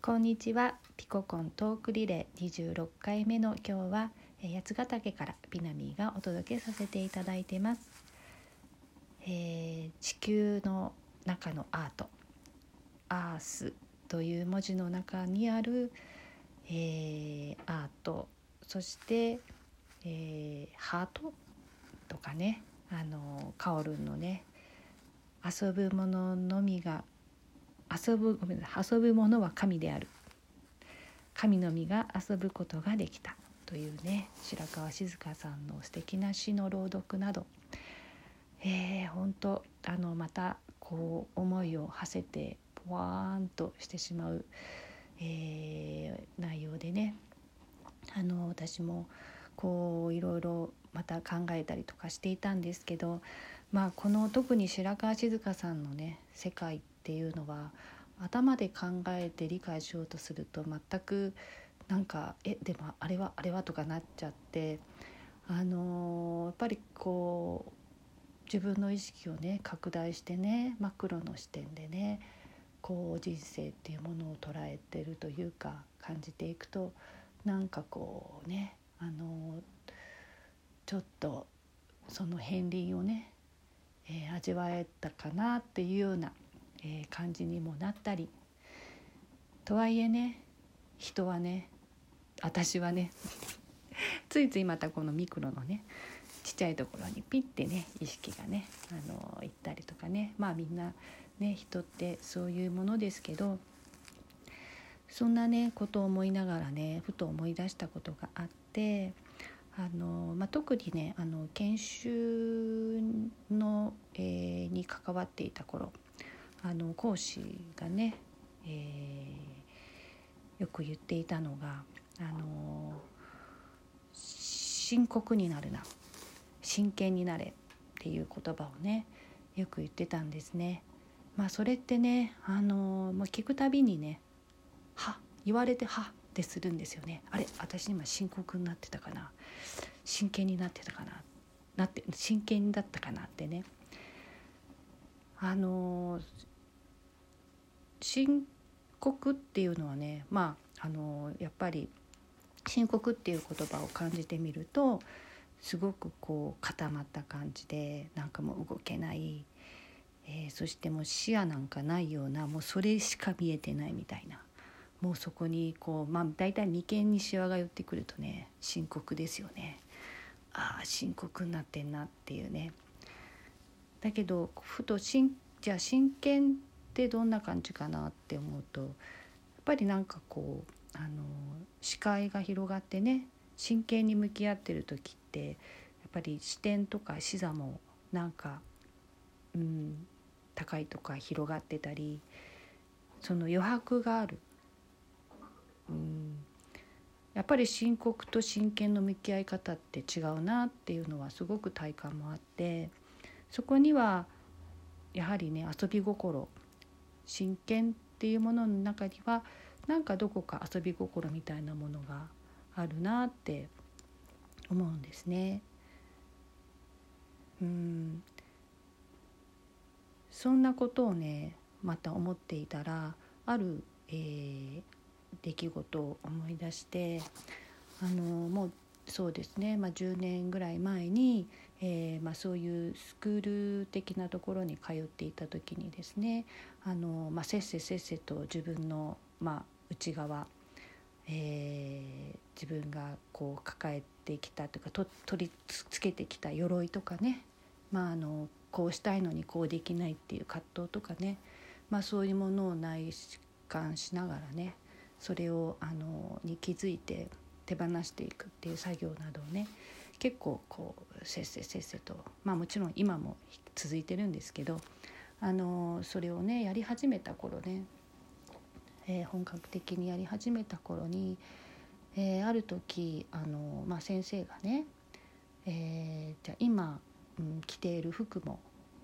こんにちは。ピココントークリレー26回目の今日は八ヶ岳からピナミーがお届けさせていただいてます、えー、地球の中のアート。アースという文字の中にある、えー、アート。そして、えー、ハートとかねあのカオルンのね遊ぶもののみが遊ぶごめんなさい遊ぶものは神である。神の実が遊ぶことができたというね白川静香さんの素敵な詩の朗読など。えー、本当あのまたこう思いを馳せてポワーンとしてしまう、えー、内容でねあの私もこういろいろまた考えたりとかしていたんですけどまあこの特に白川静香さんのね世界っていうのは頭で考えて理解しようとすると全くなんか「えでもあれはあれは」とかなっちゃってあのー、やっぱりこう自分の意識をね拡大してねマクロの視点でねこう人生っていうものを捉えてるというか感じていくとなんかこうねあのちょっとその片鱗をね、えー、味わえたかなっていうようなえ、感じにもなったり。とはいえね人はね私はね ついついまたこのミクロのねちっちゃいところにピッてね意識がねあの行ったりとかね。まあみんなね人ってそういうものですけどそんなねことを思いながらねふと思い出したことがあってあの、まあ、特にねあの研修の、えー、に関わっていた頃あの講師がね、えー、よく言っていたのがあの深刻になるな真剣になれっていう言葉をねよく言ってたんですね。まあそれってねあの、まあ、聞くたびにね「は」言われて「は」ってするんですよね。あれ私今深刻になってたかな真剣になってたかななって真剣だったかなってねあの深刻っていうのはねまああのやっぱり深刻っていう言葉を感じてみるとすごくこう固まった感じでなんかもう動けない、えー、そしてもう視野なんかないようなもうそれしか見えてないみたいなもうそこにこうまあ大体眉間にしわが寄ってくるとね深刻ですよね。ああ深刻になってんなっていうね。だけどふとしんじゃあ真剣ってどんな感じかなって思うとやっぱりなんかこうあの視界が広がってね真剣に向き合ってる時ってやっぱり視点とか視座もなんか、うん、高いとか広がってたりその余白がある、うん、やっぱり深刻と真剣の向き合い方って違うなっていうのはすごく体感もあってそこにはやはりね遊び心真剣っていうものの中にはなんかどこか遊び心みたいなものがあるなって思うんですね。うんそんなことをねまた思っていたらある、えー、出来事を思い出してあのもうそうですね、まあ、10年ぐらい前に、えーまあ、そういうスクール的なところに通っていた時にですねあの、まあ、せっせせっせと自分の、まあ、内側、えー、自分がこう抱えてきたというかと取りつけてきた鎧とかね、まあ、あのこうしたいのにこうできないっていう葛藤とかね、まあ、そういうものを内観しながらねそれをあのに気づいて手放していくっていう作業などをね結構こうせっせせっせとまあもちろん今も続いてるんですけどあのそれをねやり始めた頃ね、えー、本格的にやり始めた頃に、えー、ある時あの、まあ、先生がね、えー、じゃ今、うん、着ている服も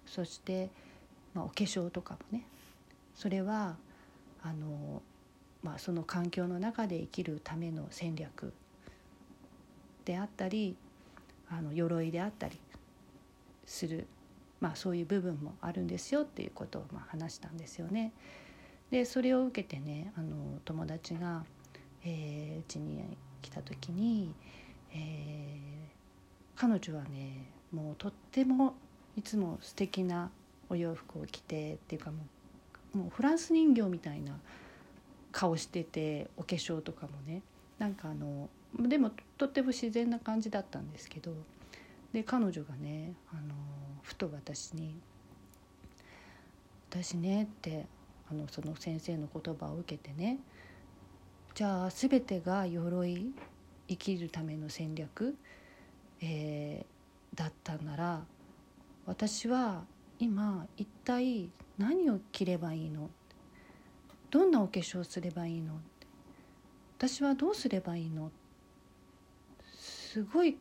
そして、まあ、お化粧とかもねそれはあのまあ、その環境の中で生きるための戦略であったりあの鎧であったりする、まあ、そういう部分もあるんですよっていうことをまあ話したんですよね。でそれを受けてねあの友達がうち、えー、に来た時に、えー、彼女はねもうとってもいつも素敵なお洋服を着てっていうかもうもうフランス人形みたいな顔しててお化粧とかもねなんかあのでもとっても自然な感じだったんですけどで彼女がねあのふと私に「私ね」ってあのその先生の言葉を受けてねじゃあ全てが鎧生きるための戦略、えー、だったなら私は今一体何を着ればいいの？どんなお化粧すればいいの？私はどうすればいいの？すごい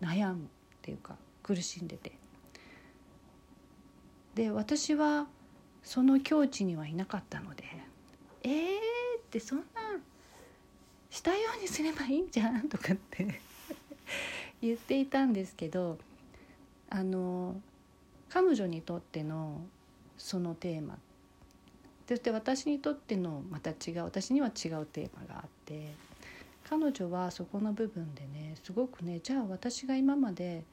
悩むっていうか苦しんでてで私はその境地にはいなかったので「えー!」ってそんなしたようにすればいいんじゃんとかって 言っていたんですけどあの彼女にとってのそのテーマそして私にとってのまた違う私には違うテーマがあって彼女はそこの部分でねすごくねじゃあ私が今まで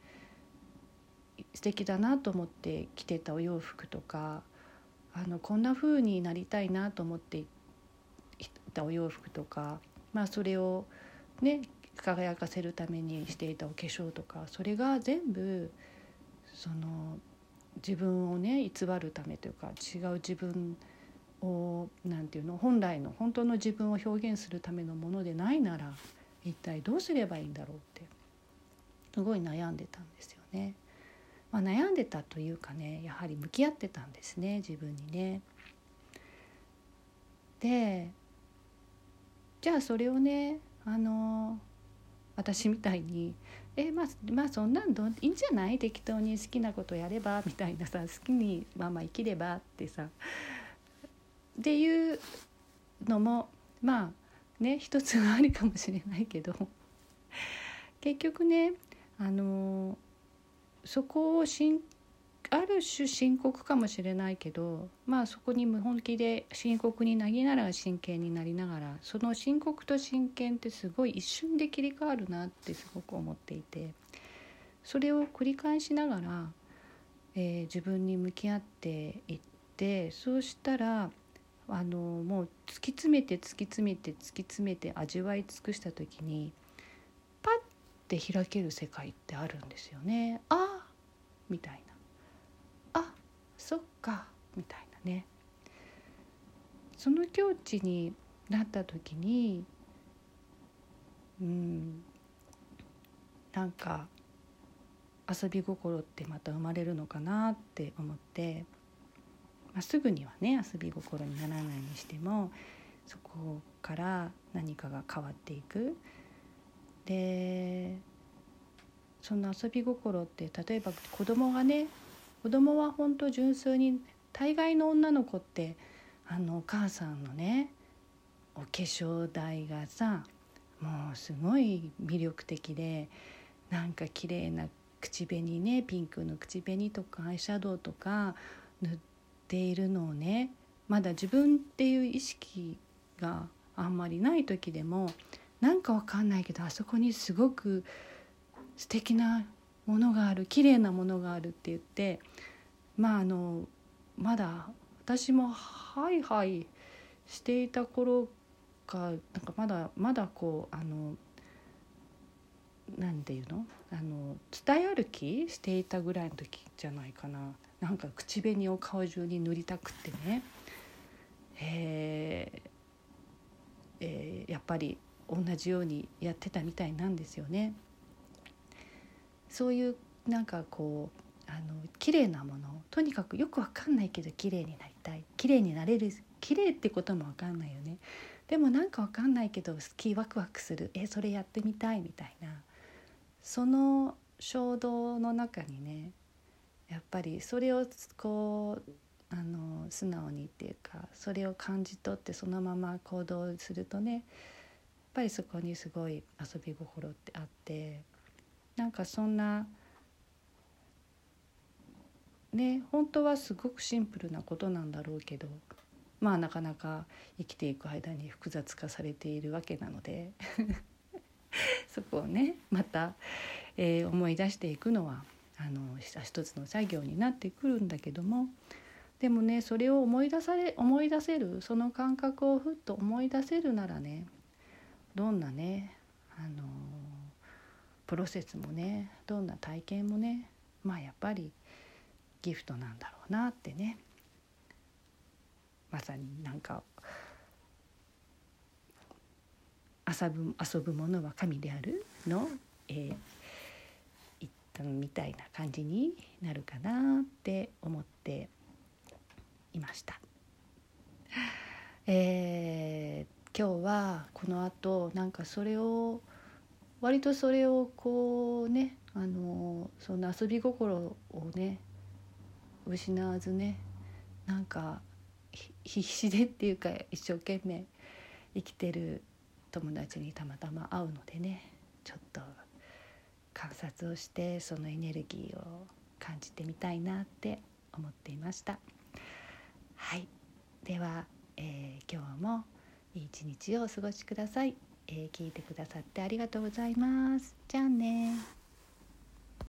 素敵だなと思って着てたお洋服とかあのこんな風になりたいなと思っていたお洋服とか、まあ、それをね輝かせるためにしていたお化粧とかそれが全部その自分をね偽るためというか違う自分を何て言うの本来の本当の自分を表現するためのものでないなら一体どうすればいいんだろうってすごい悩んでたんですよね。まあ、悩んでたというかねやはり向き合ってたんですね自分にね。でじゃあそれをねあの私みたいに「えまあまあそんなんどいいんじゃない？適当に好きなことやれば」みたいなさ好きにまあまあ生きればってさっていうのもまあね一つはありかもしれないけど結局ねあのそこをしんある種深刻かもしれないけどまあそこに無本気で深刻になりながら真剣になりながらその深刻と真剣ってすごい一瞬で切り替わるなってすごく思っていてそれを繰り返しながら、えー、自分に向き合っていってそうしたらあのもう突き詰めて突き詰めて突き詰めて味わい尽くした時にパッて開ける世界ってあるんですよね。あみたいなあそっかみたいなね。その境地になった時にうんなんか遊び心ってまた生まれるのかなって思ってまあ、すぐにはね遊び心にならないにしてもそこから何かが変わっていく。でその遊び心って例えば子供がね子供は本当純粋に大概の女の子ってあのお母さんのねお化粧台がさもうすごい魅力的でなんか綺麗な口紅ねピンクの口紅とかアイシャドウとか塗っているのをねまだ自分っていう意識があんまりない時でもなんかわかんないけどあそこにすごく素敵なものがある綺麗なものがあるって言ってまああのまだ私もハイハイしていた頃かなんかまだまだこうあの何て言うの？あの伝え歩きしていたぐらいの時じゃないかな。なんか口紅を顔中に塗りたくってね、えー。えー、やっぱり同じようにやってたみたいなんですよね。そういうなんかこうあの綺麗なもの。とにかくよくわかんないけど綺麗になりたい。綺麗になれる綺麗ってこともわかんないよね。でもなんかわかんないけど好きワクワクする。えそれやってみたいみたいな。その衝動の中にねやっぱりそれをこうあの素直にっていうかそれを感じ取ってそのまま行動するとねやっぱりそこにすごい遊び心ってあってなんかそんなね本当はすごくシンプルなことなんだろうけどまあなかなか生きていく間に複雑化されているわけなので。そこをねまた、えー、思い出していくのはあの一つの作業になってくるんだけどもでもねそれを思い出され思い出せるその感覚をふっと思い出せるならねどんなねあのプロセスもねどんな体験もねまあやっぱりギフトなんだろうなってねまさになんか遊ぶ遊ぶものは神であるの、えー、言ったみたいな感じになるかなって思っていました。えー、今日はこの後なんかそれを割とそれをこうねあのその遊び心をね失わずねなんか必死でっていうか一生懸命生きてる友達にたまたま会うのでねちょっと観察をしてそのエネルギーを感じてみたいなって思っていました。はい。では、えー、今日もいい一日をお過ごしください、えー、聞いてくださってありがとうございます。じゃあね